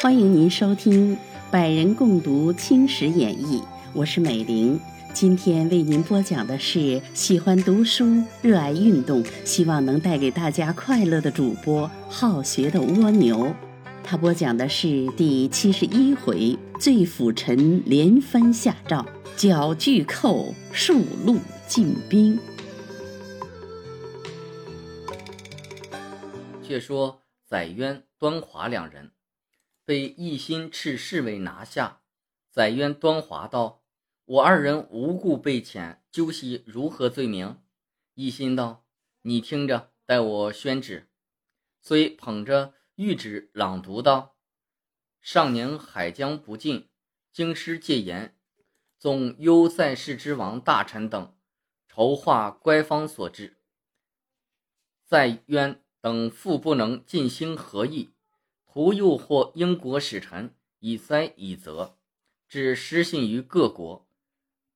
欢迎您收听《百人共读青史演义》，我是美玲。今天为您播讲的是喜欢读书、热爱运动、希望能带给大家快乐的主播好学的蜗牛。他播讲的是第七十一回：醉辅臣连番下诏，剿巨寇，数路进兵。却说载渊、端华两人。被一心斥侍卫拿下，载渊、端华道：“我二人无故被遣，究系如何罪名？”一心道：“你听着，待我宣旨。”虽捧着谕旨朗读道：“上年海疆不进，京师戒严，纵忧在世之王大臣等，筹划乖方所致。载渊等复不能尽心合意。”图诱惑英国使臣以灾以责，致失信于各国，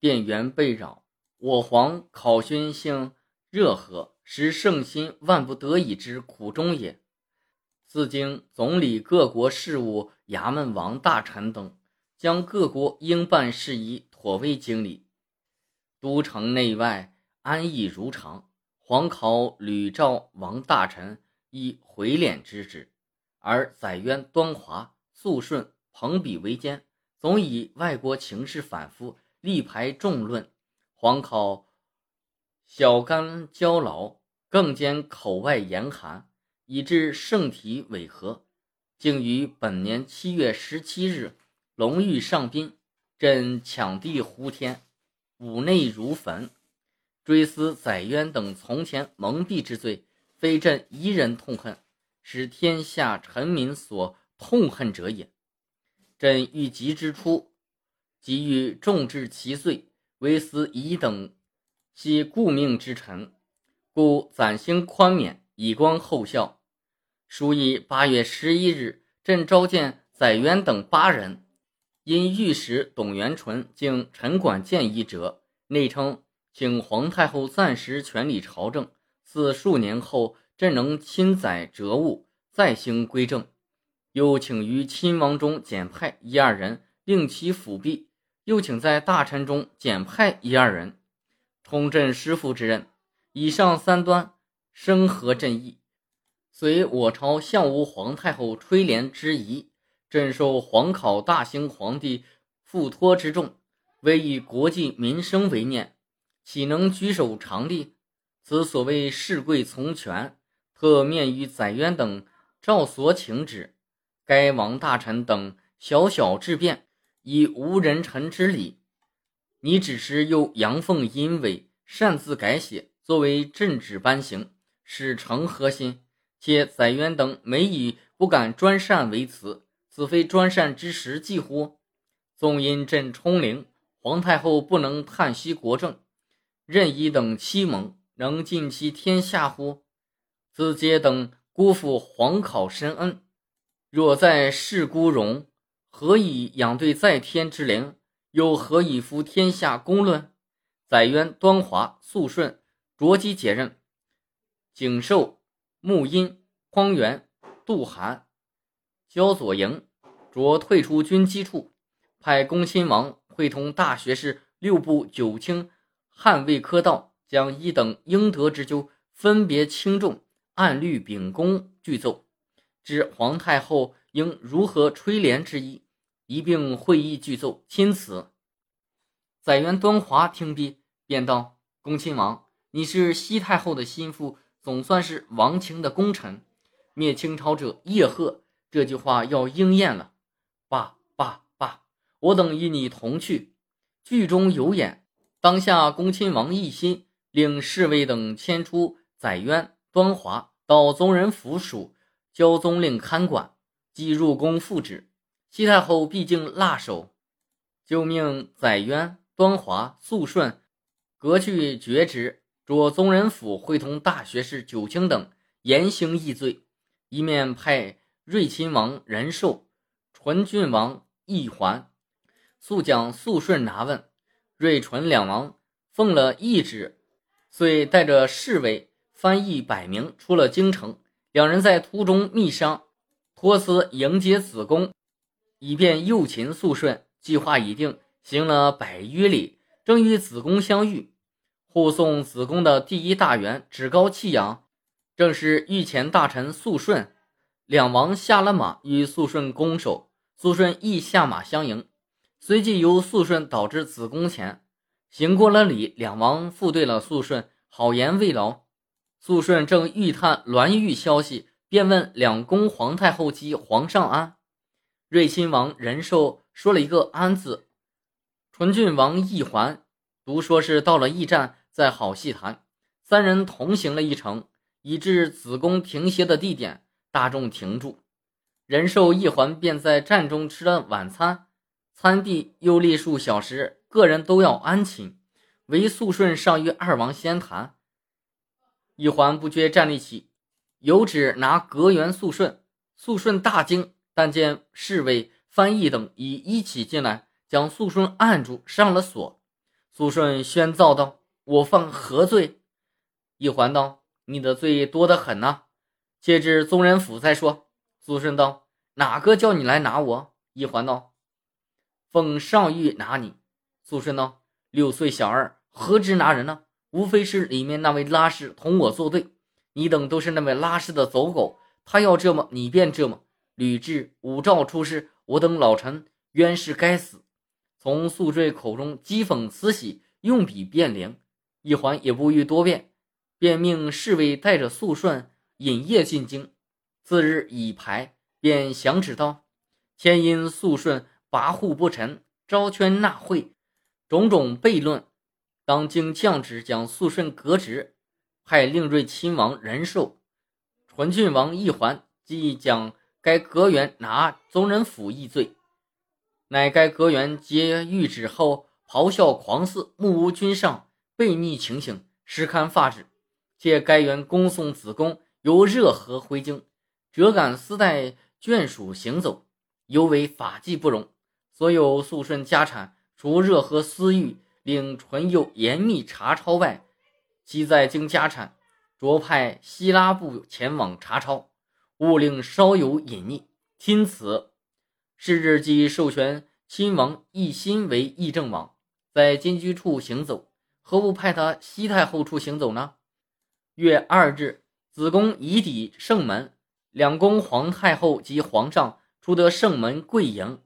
店员被扰。我皇考勋性热和，实圣心万不得已之苦衷也。自经总理各国事务衙门王大臣等，将各国应办事宜妥为经理，都城内外安逸如常。皇考吕赵王大臣以回敛之职。而载渊、端华、肃顺朋比为奸，总以外国情势反复，力排众论，皇考小干焦劳，更兼口外严寒，以致圣体违和。竟于本年七月十七日，龙玉上宾，朕抢地呼天，五内如焚，追思载渊等从前蒙蔽之罪，非朕一人痛恨。使天下臣民所痛恨者也。朕欲疾之初，即欲重治其罪，为思乙等系故命之臣，故暂兴宽免，以光后效。书以八月十一日，朕召见载渊等八人，因御史董元淳经陈管建议者，内称请皇太后暂时权理朝政，自数年后。朕能亲载折物，再行归正。又请于亲王中简派一二人，令其辅弼；又请在大臣中简派一二人，充朕师傅之任。以上三端，生合朕意。随我朝相无皇太后垂帘之仪，朕受皇考大兴皇帝付托之重，唯以国计民生为念，岂能举手常力？此所谓事贵从权。特面于载渊等照所请旨，该王大臣等小小质变，以无人臣之礼。你只是又阳奉阴违，擅自改写，作为朕旨颁行，使成何心？且载渊等每以不敢专擅为辞，此非专擅之时计乎？纵因朕冲灵，皇太后不能叹息国政，任以等欺蒙，能尽其天下乎？子皆等辜负皇考深恩，若在世孤荣，何以养对在天之灵？又何以服天下公论？载渊、端华、肃顺着机解任，景寿、穆荫、匡源、杜涵、焦左营着退出军机处，派恭亲王会同大学士、六部九卿、汉魏科道，将一等应得之咎分别轻重。按律秉公具奏，知皇太后应如何垂帘之意，一并会议具奏钦此。载元端华听毕，便道：“恭亲王，你是西太后的心腹，总算是王卿的功臣。灭清朝者叶赫，这句话要应验了。罢罢罢，我等与你同去。剧中有演，当下恭亲王奕欣，令侍卫等牵出载渊。”端华到宗人府署，交宗令看管，即入宫复旨。西太后毕竟辣手，就命载渊、端华、肃顺革去爵职，着宗人府会同大学士、九卿等严刑议罪。一面派睿亲王仁寿、纯郡王奕环速将肃顺拿问。睿、淳两王奉了懿旨。遂带着侍卫、翻译百名出了京城。两人在途中密商，托辞迎接子宫，以便诱擒肃顺。计划已定，行了百余里，正与子宫相遇。护送子宫的第一大员趾高气扬，正是御前大臣肃顺。两王下了马，与肃顺攻守。肃顺亦下马相迎，随即由肃顺导至子宫前，行过了礼。两王复对了肃顺好言慰劳。肃顺正欲探栾玉消息，便问两宫皇太后及皇上安。瑞亲王仁寿说了一个“安”字，纯郡王奕环独说是到了驿站，再好细谈。三人同行了一程，以至子宫停歇的地点，大众停住。仁寿一环便在站中吃了晚餐，参毕又立数小时，个人都要安寝，唯肃顺尚与二王先谈。一环不觉站立起，有旨拿阁员肃顺。肃顺大惊，但见侍卫、翻译等已一起进来，将肃顺按住，上了锁。肃顺宣造道：“我犯何罪？”一环道：“你的罪多得很呐，且至宗人府再说。”肃顺道。哪个叫你来拿我？一环道：“奉上谕拿你。”苏顺道：“六岁小儿何止拿人呢？无非是里面那位拉氏同我作对。你等都是那位拉氏的走狗，他要这么，你便这么。吕雉、武曌出事，我等老臣冤是该死。”从宿坠口中讥讽慈禧，用笔变灵。一环也不欲多变，便命侍卫带着肃顺引夜进京。次日已排。便降旨道：“前因肃顺跋扈不臣，招圈纳贿，种种悖论，当经降旨将肃顺革职，派令瑞亲王仁寿、纯郡王奕环，即将该阁员拿宗人府议罪。乃该阁员接谕旨后，咆哮狂肆，目无君上，悖逆情形，实堪发指。借该员恭送子宫由热河回京，折敢私带。”眷属行走，尤为法纪不容。所有肃顺家产，除热河私域令纯佑严密查抄外，其在京家产，着派希拉部前往查抄，勿令稍有隐匿。听此，是日即授权亲王奕欣为议政王，在金居处行走，何不派他西太后处行走呢？月二日，子宫已抵圣门。两宫皇太后及皇上出得圣门跪迎，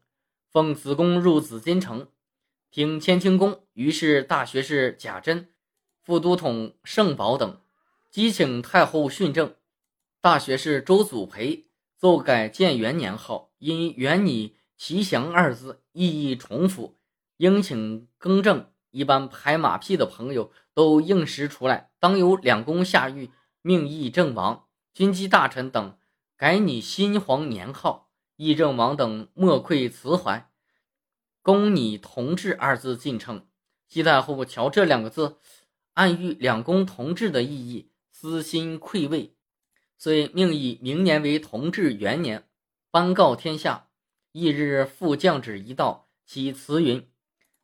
奉子宫入紫禁城，听乾清宫。于是大学士贾珍、副都统盛宝等，即请太后训政。大学士周祖培奏改建元年号，因元拟吉祥二字意义重复，应请更正。一般拍马屁的朋友都应时出来，当有两宫下狱，命议正王、军机大臣等。改拟新皇年号，议政王等莫愧辞怀，恭拟“同治”二字进称。西太后瞧这两个字，暗喻两宫同治的意义，私心愧慰，遂命以明年为同治元年，颁告天下。翌日复降旨一道，其词云：“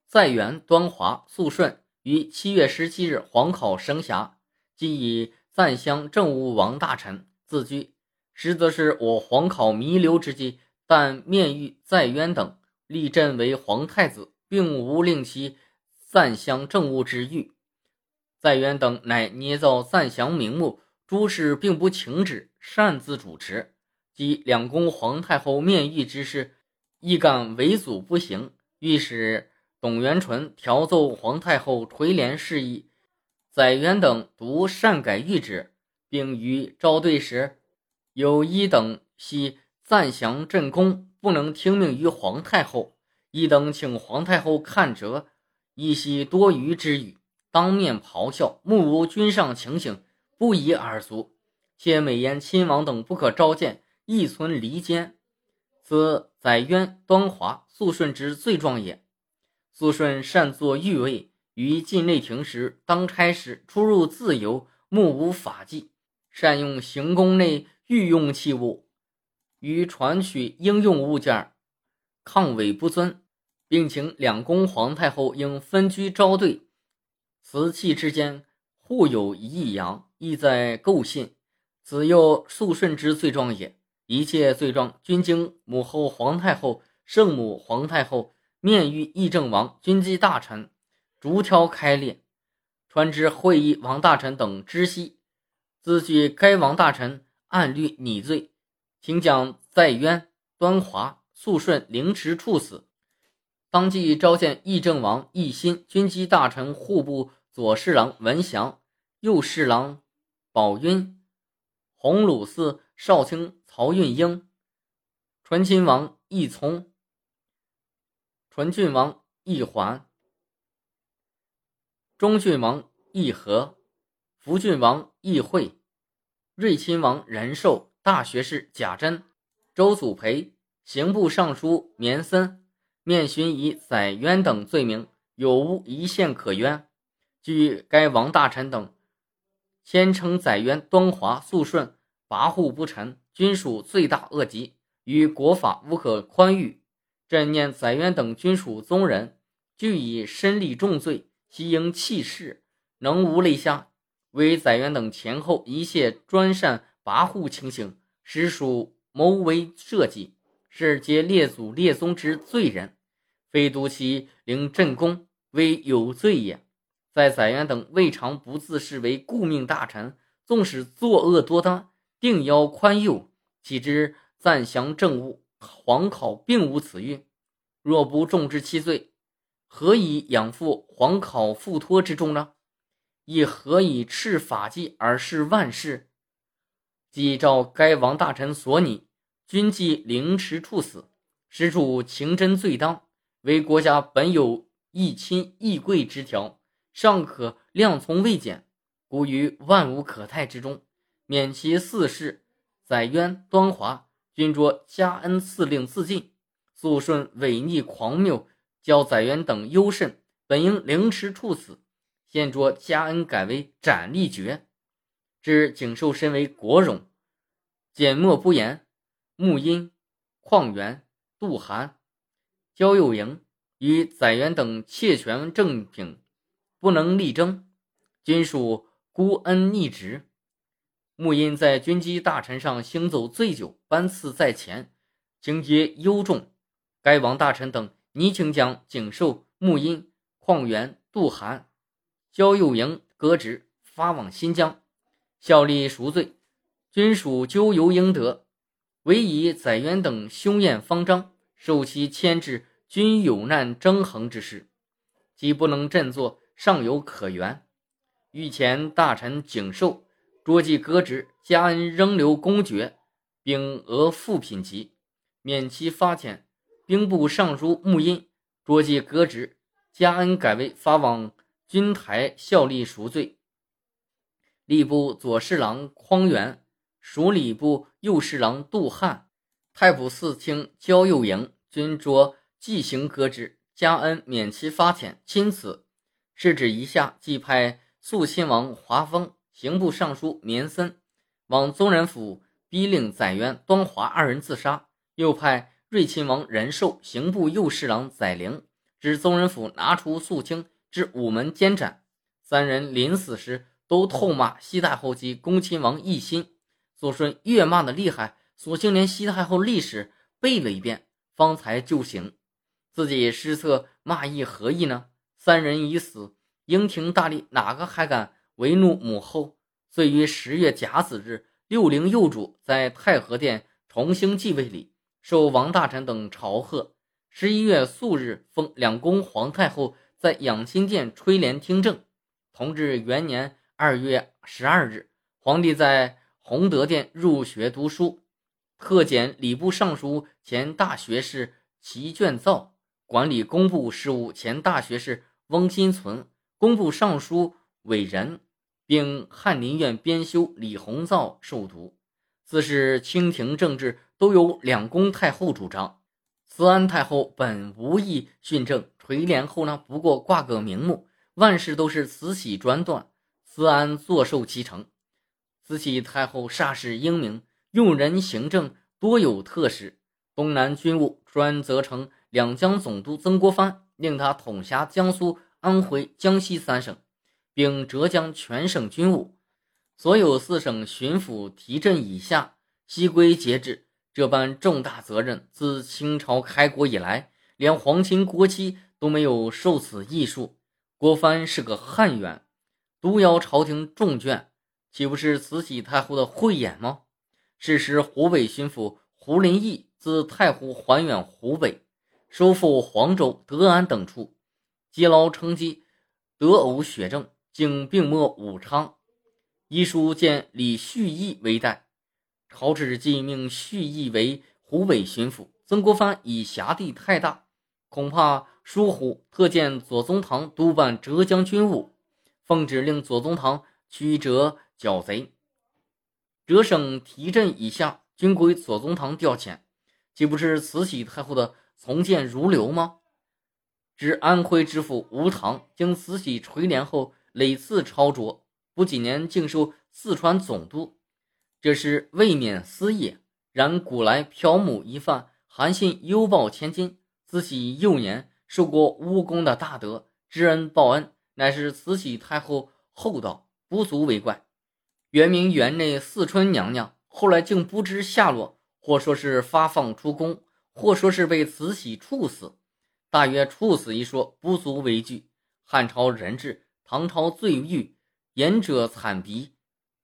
在元端华肃顺于七月十七日皇考升霞，即以赞襄政务王大臣自居。”实则是我皇考弥留之际，但面遇在渊等立朕为皇太子，并无令其赞襄政务之欲。在渊等乃捏造赞降名目，诸事并不请旨，擅自主持。即两宫皇太后面议之事，亦敢为阻不行，欲使董元淳调奏皇太后垂帘事宜。载渊等独擅改谕旨，并于招对时。有一等系赞降朕宫，不能听命于皇太后。一等请皇太后看折，一系多余之语，当面咆哮，目无君上情形，不以耳足。且美言亲王等不可召见，亦存离间。此载渊、端华、肃顺之罪状也。肃顺擅作御位，于禁内廷时当差时出入自由，目无法纪，善用行宫内。御用器物与传取应用物件抗伪不尊，并请两宫皇太后应分居招对。瓷器之间，互有一阳，意在构信。子又肃顺之罪状也。一切罪状，均经母后皇太后、圣母皇太后面谕议政王、军机大臣，逐条开列，传至会议王大臣等知悉。自据该王大臣按律拟罪，请将在渊、端华、肃顺凌迟处死。当即召见议政王奕欣、军机大臣户部左侍郎文祥、右侍郎宝晕、鸿胪寺少卿。曹运英、醇亲王奕聪、传郡王奕环、中郡王奕和、福郡王奕惠、瑞亲王仁寿、大学士贾珍、周祖培、刑部尚书绵森，面询以载冤等罪名，有无一线可冤？据该王大臣等，先称载冤端华、肃顺。跋扈不臣，均属罪大恶极，与国法无可宽裕。朕念载渊等均属宗人，俱以身立重罪，悉应弃市，能无类下？为载渊等前后一切专擅跋扈情形，实属谋为设计，是皆列祖列宗之罪人，非独其令朕功为有罪也。在载元等未尝不自视为顾命大臣，纵使作恶多端。定要宽宥，岂知暂降政务，皇考并无此欲。若不重之其罪，何以养负皇考复托之重呢？亦何以斥法纪而示万世？即照该王大臣所拟，均即凌迟处死，实属情真罪当。为国家本有义亲义贵之条，尚可量从未减，故于万无可泰之中。免其四世，载渊、端华均着加恩赐令自尽。肃顺违逆狂谬，教载渊等优甚，本应凌迟处死，现着加恩改为斩立决。知景寿身为国荣，缄默不言。穆荫、况元、杜涵、焦佑营与载元等窃权正品，不能力争，均属孤恩逆职。穆因在军机大臣上行走醉酒，班次在前，情节尤重。该王大臣等拟请将景寿、穆因、况元、杜涵、焦佑营革职，发往新疆效力赎罪，均属咎由应得。唯以载渊等凶焰方张，受其牵制，均有难争衡之事，既不能振作，尚有可原。御前大臣景寿。捉记革职，加恩仍留公爵，并额副品级，免其发遣。兵部尚书穆荫捉记革职，加恩改为发往军台效力赎罪。吏部左侍郎匡元，署礼部右侍郎杜汉，太仆寺卿焦佑营均着即行革职，加恩免其发遣。钦此，是指一下，即派肃亲王华丰。刑部尚书绵森往宗人府逼令载渊、端华二人自杀，又派瑞亲王仁寿、刑部右侍郎载灵指宗人府拿出肃清，至午门监斩。三人临死时都痛骂西太后及恭亲王奕欣。左顺越骂的厉害，索性连西太后历史背了一遍，方才就醒。自己失策，骂意何意呢？三人已死，英廷大吏哪个还敢？为怒母后，遂于十月甲子日，六陵幼主在太和殿重新继位礼，受王大臣等朝贺。十一月素日，封两宫皇太后在养心殿垂帘听政。同治元年二月十二日，皇帝在弘德殿入学读书，特检礼部尚书前大学士齐卷造，管理工部事务前大学士翁新存，工部尚书。伟人，并翰林院编修李鸿造授读。自是清廷政治都由两宫太后主张。慈安太后本无意训政，垂帘后呢，不过挂个名目，万事都是慈禧专断，慈安坐受其成。慈禧太后煞是英明，用人行政多有特使。东南军务专责成两江总督曾国藩，令他统辖江苏、安徽、江西三省。并浙江全省军务，所有四省巡抚提镇以下悉归节制。这般重大责任，自清朝开国以来，连皇亲国戚都没有受此艺术。郭帆是个汉员，独邀朝廷重眷，岂不是慈禧太后的慧眼吗？是时，湖北巡抚胡林翼自太湖还远湖北，收复黄州、德安等处，积劳成疾，得呕血症。竟病没武昌，遗书见李旭义为代，朝旨即命旭义为湖北巡抚。曾国藩以辖地太大，恐怕疏忽，特见左宗棠督办浙江军务，奉旨令左宗棠驱折剿贼。浙省提镇以下均归左宗棠调遣，岂不是慈禧太后的从谏如流吗？指安徽知府吴棠经慈禧垂帘后。累次超卓，不几年竟授四川总督，这是未免私也。然古来嫖母一犯，韩信犹报千金。慈禧幼年受过巫功的大德，知恩报恩，乃是慈禧太后厚道，不足为怪。圆明园内四春娘娘，后来竟不知下落，或说是发放出宫，或说是被慈禧处死。大约处死一说不足为据。汉朝人质。唐朝罪狱，言者惨鼻，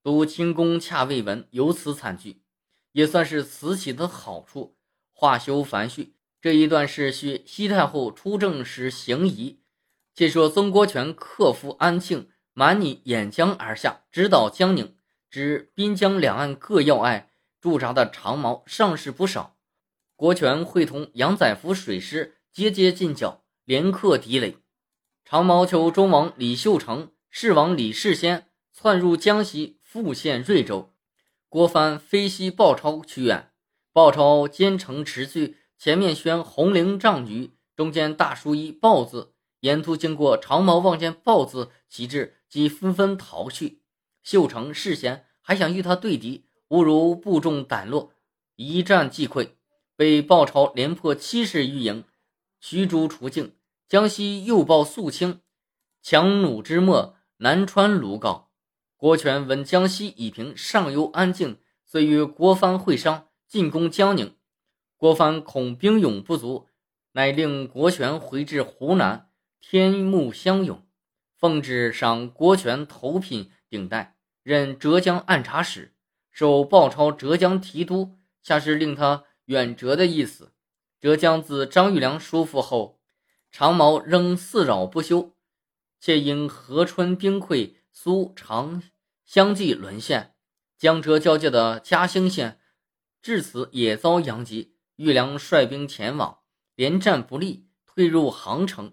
都清宫恰未闻有此惨剧，也算是慈禧的好处。话休繁叙，这一段是叙西太后出政时行仪。且说曾国荃克服安庆，蛮逆沿江而下，直捣江宁，指滨江两岸各要隘驻扎的长毛尚是不少。国权会同杨载福水师，节节进剿，连克敌垒。长毛求忠王李秀成、世王李世先窜入江西，复陷瑞州。郭帆飞西鲍超驱远，鲍超兼程持续，前面宣红绫帐局，中间大书一豹字。沿途经过长毛，望见豹子旗帜，即纷纷逃去。秀成、世贤还想与他对敌，误如部众胆落，一战即溃，被鲍超连破七十余营，驱逐出境。江西又报肃清，强弩之末，南川卢告。郭权闻江西已平，上游安静，遂与郭藩会商，进攻江宁。郭藩恐兵勇不足，乃令郭权回至湖南，天目相拥，奉旨赏国权头品顶戴，任浙江按察使，授鲍超浙江提督，恰是令他远谪的意思。浙江自张玉良叔父后。长毛仍肆扰不休，且因河春兵溃，苏长相继沦陷，江浙交界的嘉兴县至此也遭殃及。玉良率兵前往，连战不利，退入杭城。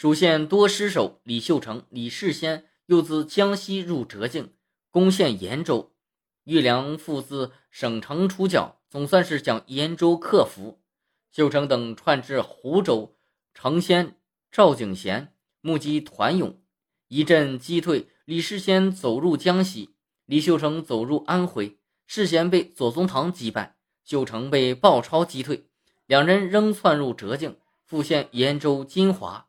蜀县多失守，李秀成、李世先又自江西入浙境，攻陷延州。玉良复自省城出剿，总算是将延州克服。秀成等窜至湖州。成仙、赵景贤目击团勇，一阵击退。李世先走入江西，李秀成走入安徽。世贤被左宗棠击败，秀成被鲍超击退。两人仍窜入浙境，复陷延州、金华，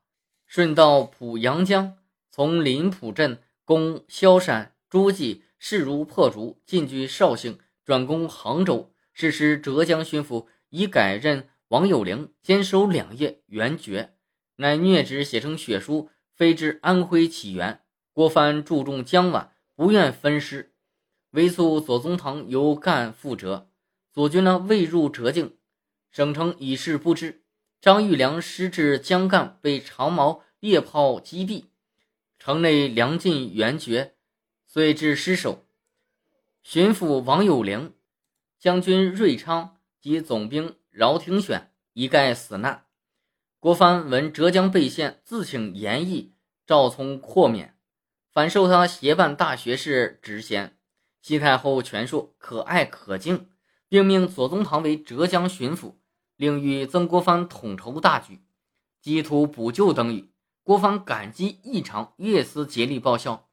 顺道浦阳江，从临浦镇攻萧山、诸暨，势如破竹，进据绍兴，转攻杭州。是时，浙江巡抚已改任。王有龄坚守两夜，元决，乃虐旨写成血书，飞至安徽起源。郭帆注重江晚，不愿分师，唯诉左宗棠由赣赴浙。左军呢未入浙境，省城已是不知。张玉良师至江干，被长矛猎炮击毙，城内粮尽援绝，遂至失守。巡抚王有龄、将军瑞昌及总兵。饶廷选一概死难。郭帆闻浙江被陷，自请严毅，赵聪豁免，反授他协办大学士职衔。西太后权术可爱可敬，并命左宗棠为浙江巡抚，另与曾国藩统筹大局，积图补救等语。国藩感激异常，越思竭力报效。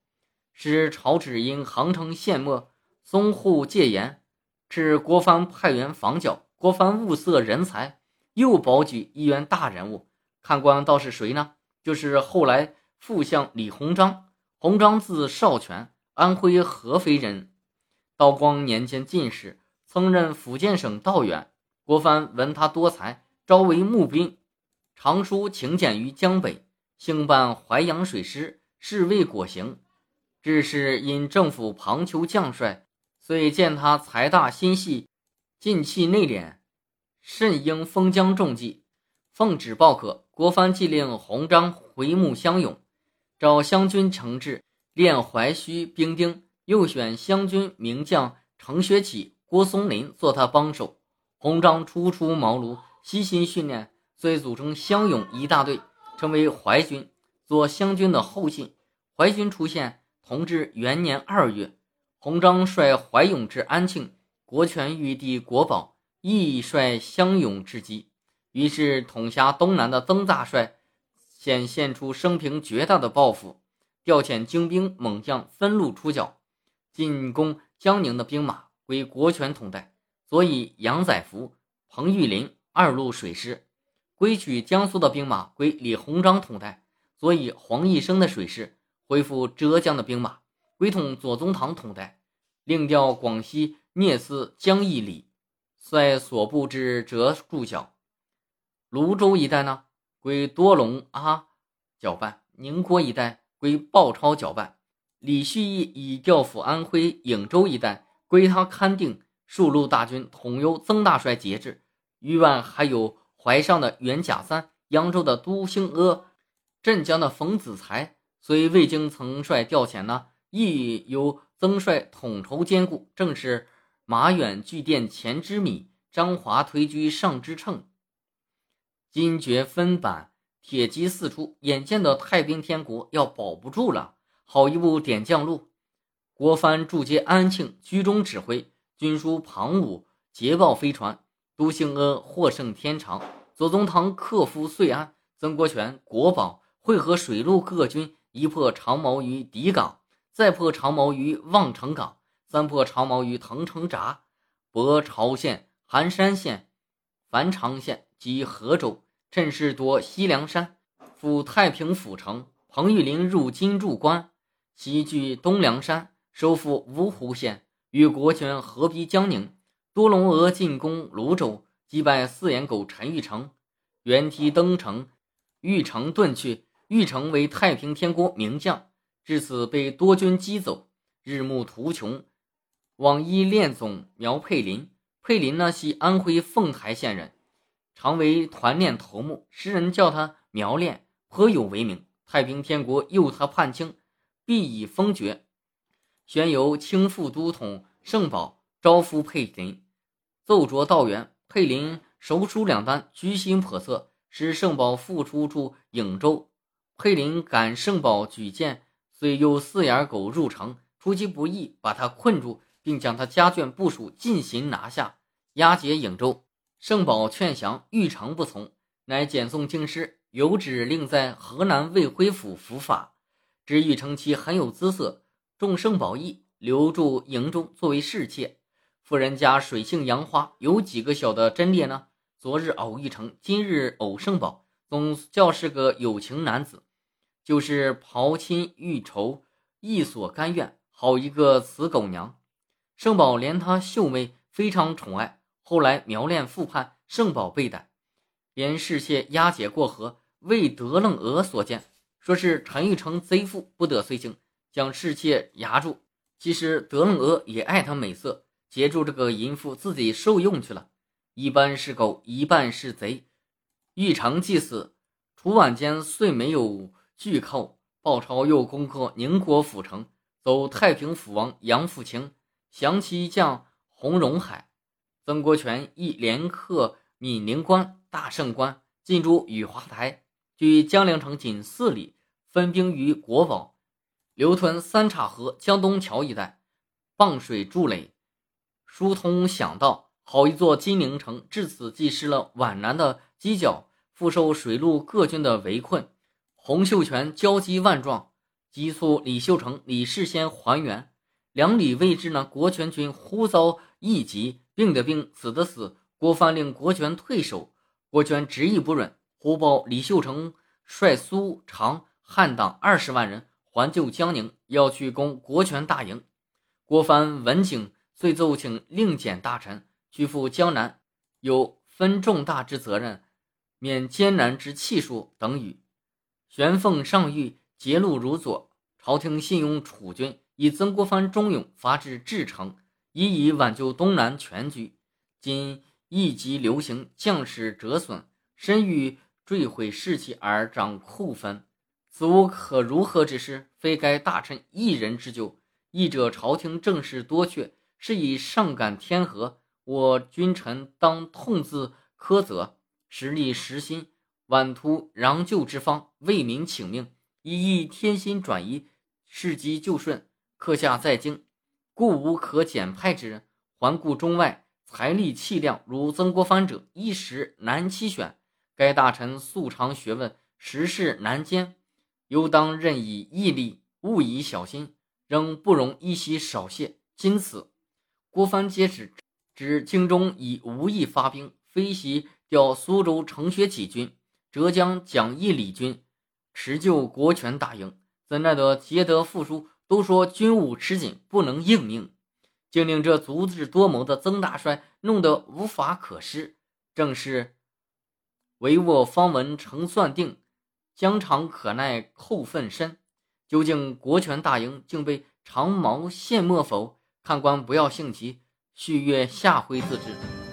使朝旨因杭城陷没，淞沪戒严，斥郭帆派员防剿。国藩物色人才，又保举一员大人物。看官倒是谁呢？就是后来副相李鸿章。鸿章字少泉，安徽合肥人，道光年间进士，曾任福建省道员。郭帆闻他多才，招为募兵，常书请柬于江北，兴办淮阳水师，事未果行。致是因政府旁求将帅，遂见他财大心细，进气内敛，甚应封疆重计。奉旨报可，郭帆即令洪章回募乡勇，召湘军承制，练淮虚兵丁，又选湘军名将程学启、郭松林做他帮手。洪章初出茅庐，悉心训练，遂组成湘勇一大队，成为淮军，做湘军的后信。淮军出现。同治元年二月，洪章率淮勇至安庆，国权玉帝国宝亦率湘勇至击。于是统辖东南的曾大帅显现出生平绝大的抱负，调遣精兵猛将分路出剿，进攻江宁的兵马归国权统带，所以杨载福、彭玉麟二路水师；归取江苏的兵马归李鸿章统带，所以黄义生的水师。恢复浙江的兵马，归统左宗棠统带；另调广西聂司江义礼率所部至浙驻剿。泸州一带呢，归多隆阿搅拌；宁国一带归鲍超搅拌。李旭义已调赴安徽颍州一带，归他勘定。数路大军统由曾大帅节制，余万还有淮上的袁甲三、扬州的都兴阿、镇江的冯子材。虽未经曾帅调遣呢，亦由曾帅统筹兼顾。正是马远据殿前之米，张华推居上之秤。金爵分版，铁骑四出，眼见的太平天国要保不住了。好一部点将录。郭藩驻接安庆，居中指挥军书庞武捷报飞传。都兴阿获胜天长，左宗棠克夫遂安，曾国荃国宝会合水陆各军。一破长矛于底港，再破长矛于望城港，三破长矛于藤城闸、博潮县、寒山县、繁昌县及河州。趁势夺西凉山，赴太平府城。彭玉麟入金柱关，西据东梁山，收复芜湖县，与国权合逼江宁。多隆额进攻泸州，击败四眼狗陈玉成，原梯登城，玉成遁去。玉成为太平天国名将，至此被多军击走，日暮途穷。往依练总苗佩林，佩林呢系安徽凤台县人，常为团练头目，时人叫他苗练，颇有威名。太平天国诱他叛清，必以封爵，旋由清副都统盛宝招夫佩林，奏着道员。佩林手书两单，居心叵测，使盛宝复出出颍州。佩林赶圣宝举荐，遂诱四眼狗入城，出其不意，把他困住，并将他家眷部署进行拿下，押解颍州。圣宝劝降，玉成不从，乃简送京师，有旨令在河南魏辉府伏法。知玉成其很有姿色，重圣宝义，留住营中作为侍妾。妇人家水性杨花，有几个小的真烈呢？昨日偶遇成，今日偶圣宝，总叫是个有情男子。就是刨亲欲仇，亦所甘愿。好一个死狗娘！圣宝怜他秀媚，非常宠爱。后来苗练复叛，圣宝被逮，连侍妾押解过河，为德楞额所见，说是陈玉成贼妇，不得随行，将侍妾押住。其实德楞娥也爱她美色，截住这个淫妇，自己受用去了。一半是狗，一半是贼。玉成既死，楚晚间遂没有。据寇，鲍超又攻克宁国府城，走太平府王杨富清，降其将洪荣海。曾国荃亦连克闽宁关、大胜关，进驻雨华台，距江陵城仅四里，分兵于国宝、刘屯三岔河、江东桥一带，傍水筑垒，疏通响道，好一座金陵城。至此，既失了皖南的犄角，复受水陆各军的围困。洪秀全焦急万状，急促李秀成、李世先还原。两李未至呢，国权军忽遭一击，病的病，死的死。郭帆令国权退守，国权执意不忍，忽报李秀成率苏常汉党二十万人还救江宁，要去攻国权大营。郭帆闻警，遂奏请令检大臣去赴江南，有分重大之责任，免艰难之气数等语。玄凤上谕，节录如左。朝廷信用楚军，以曾国藩忠勇发至至诚，以以挽救东南全局。今一级流行，将士折损，身欲坠毁士气而长库分，此无可如何之事，非该大臣一人之咎。义者朝廷政事多缺，是以上感天和，我君臣当痛自苛责，实力实心，挽图攘救之方，为民请命，以益天心转移，事机就顺。刻下在京，故无可减派之人。环顾中外，财力气量如曾国藩者，一时难期选。该大臣素常学问，时事难兼，犹当任以毅力，勿以小心。仍不容一息少懈，今此郭藩接旨，指京中已无意发兵，飞袭调苏州程学启军、浙江蒋义礼军，持救国权大营，怎奈得捷德副书都说军务吃紧，不能应命，竟令这足智多谋的曾大帅弄得无法可施。正是帷幄方文成算定，疆场可耐扣粪深。究竟国权大营竟被长毛陷没否？看官不要性急，续阅下回自知。